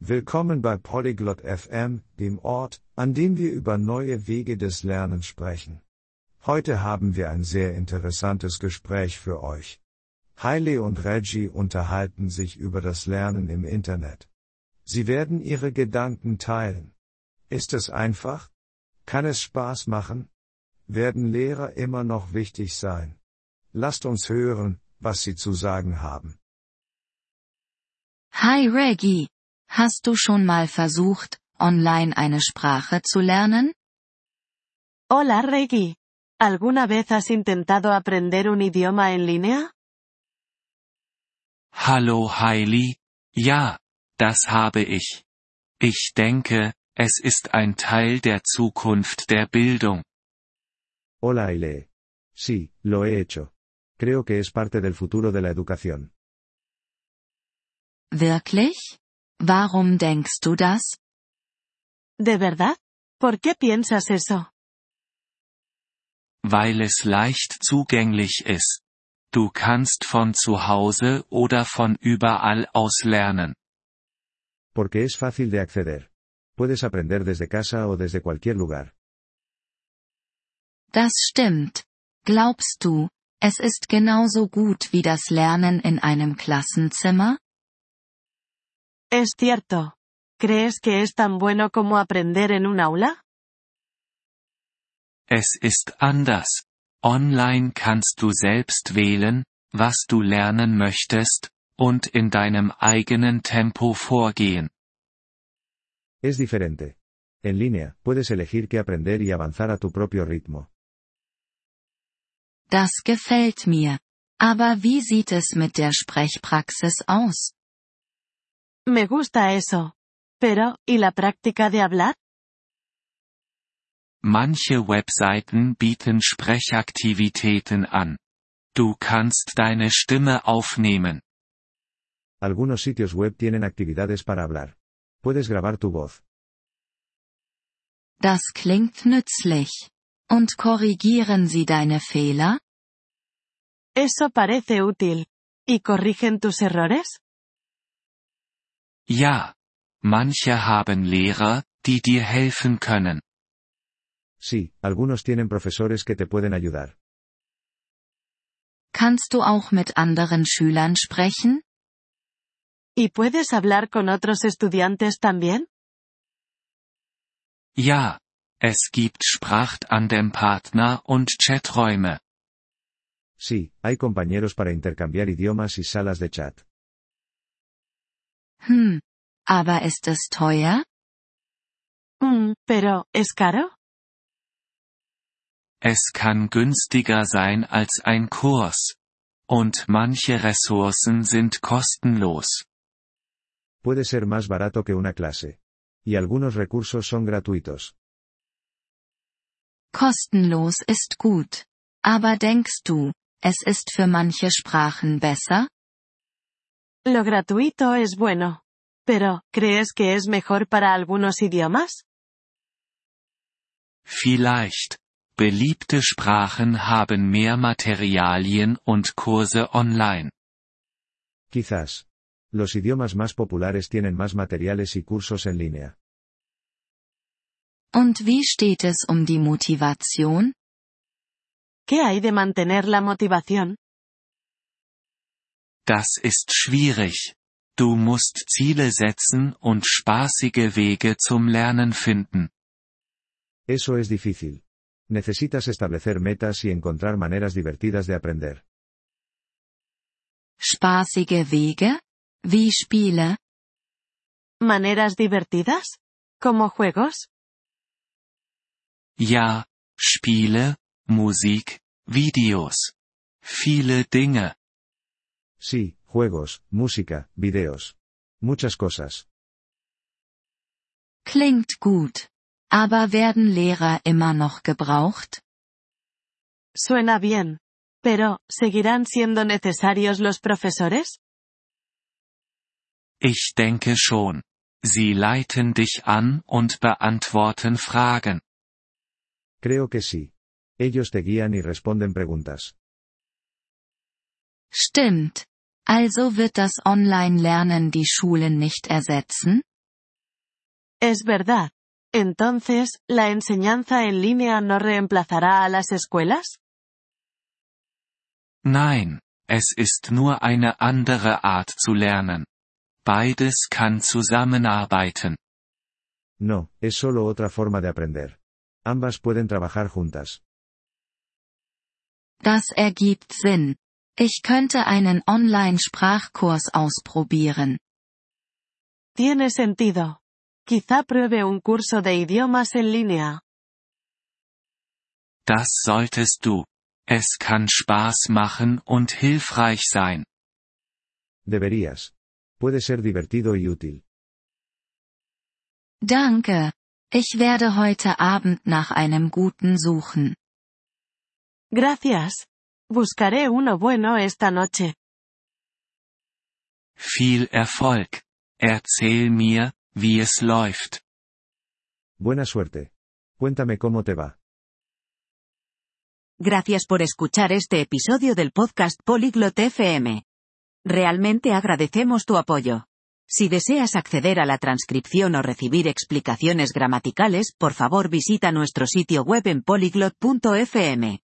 Willkommen bei Polyglot FM, dem Ort, an dem wir über neue Wege des Lernens sprechen. Heute haben wir ein sehr interessantes Gespräch für euch. Haile und Reggie unterhalten sich über das Lernen im Internet. Sie werden ihre Gedanken teilen. Ist es einfach? Kann es Spaß machen? Werden Lehrer immer noch wichtig sein? Lasst uns hören, was sie zu sagen haben. Hi Reggie. Hast du schon mal versucht, online eine Sprache zu lernen? Hola Reggie. ¿Alguna vez has intentado aprender un idioma en línea? Hallo Hailey, ja, das habe ich. Ich denke, es ist ein Teil der Zukunft der Bildung. Hola Aile. Sí, lo he hecho. Creo que es parte del futuro de la educación. Wirklich? Warum denkst du das? ¿De verdad? ¿Por qué piensas eso? Weil es leicht zugänglich ist. Du kannst von zu Hause oder von überall aus lernen. Porque es fácil de acceder. Puedes aprender desde casa o desde cualquier lugar. Das stimmt. Glaubst du, es ist genauso gut wie das Lernen in einem Klassenzimmer? Es cierto. ¿Crees que es tan bueno como aprender en un aula? Es ist anders. Online kannst du selbst wählen, was du lernen möchtest, und in deinem eigenen Tempo vorgehen. Es diferente. En línea, puedes elegir qué aprender y avanzar a tu propio ritmo. Das gefällt mir. Aber wie sieht es mit der Sprechpraxis aus? Me gusta eso. Pero, ¿y la práctica de hablar? Manche Webseiten bieten Sprechaktivitäten an. Du kannst deine Stimme aufnehmen. Algunos sitios web tienen actividades para hablar. Puedes grabar tu voz. Das klingt nützlich. Und korrigieren sie deine Fehler? Eso parece útil. ¿Y corrigen tus errores? Ja. Manche haben Lehrer, die dir helfen können. Sí, algunos tienen profesores que te pueden ayudar. Kannst du auch mit anderen Schülern sprechen? ¿Y puedes hablar con otros estudiantes también? Ja. Es gibt Sprachtandem-Partner und Chaträume. Sí, hay compañeros para intercambiar idiomas y salas de chat. Hm. Aber ist es teuer? Mm, pero, ¿es caro? Es kann günstiger sein als ein Kurs. Und manche Ressourcen sind kostenlos. Puede ser más barato que una clase. Y algunos recursos son gratuitos. Kostenlos ist gut. Aber denkst du, es ist für manche Sprachen besser? Lo gratuito es bueno. Pero, ¿crees que es mejor para algunos idiomas? Vielleicht. Beliebte Sprachen haben mehr Materialien und Kurse online. Quizás. Los idiomas más populares tienen más materiales y cursos en línea. Und wie steht es um die Motivation? ¿Qué hay de mantener la motivación? Das ist schwierig. Du musst Ziele setzen und spaßige Wege zum Lernen finden. Eso es difícil. Necesitas establecer metas y encontrar maneras divertidas de aprender. Spaßige Wege? Wie Spiele? ¿Maneras divertidas? ¿Como juegos? Ja, Spiele, Musik, Videos. Viele Dinge. Sí, juegos, música, videos. Muchas cosas. Klingt gut. Aber werden Lehrer immer noch gebraucht? Suena bien. Pero, ¿seguirán siendo necesarios los profesores? Ich denke schon. Sie leiten dich an und beantworten Fragen. Creo que sí. Ellos te guían y responden preguntas. Stimmt. Also wird das Online-Lernen die Schulen nicht ersetzen? Es verdad. Entonces, ¿la enseñanza en línea no reemplazará a las escuelas? Nein, es ist nur eine andere Art zu lernen. Beides kann zusammenarbeiten. No, es solo otra forma de aprender. Ambas pueden trabajar juntas. Das ergibt Sinn. Ich könnte einen Online-Sprachkurs ausprobieren. Tiene sentido. Quizá pruebe un curso de idiomas en línea. Das solltest du. Es kann Spaß machen und hilfreich sein. Deberías. Puede ser divertido y útil. Danke. Ich werde heute Abend nach einem guten suchen. Gracias. Buscaré uno bueno esta noche. Viel Erfolg. Erzähl mir, wie es läuft. Buena suerte. Cuéntame cómo te va. Gracias por escuchar este episodio del podcast Polyglot FM. Realmente agradecemos tu apoyo. Si deseas acceder a la transcripción o recibir explicaciones gramaticales, por favor visita nuestro sitio web en polyglot.fm.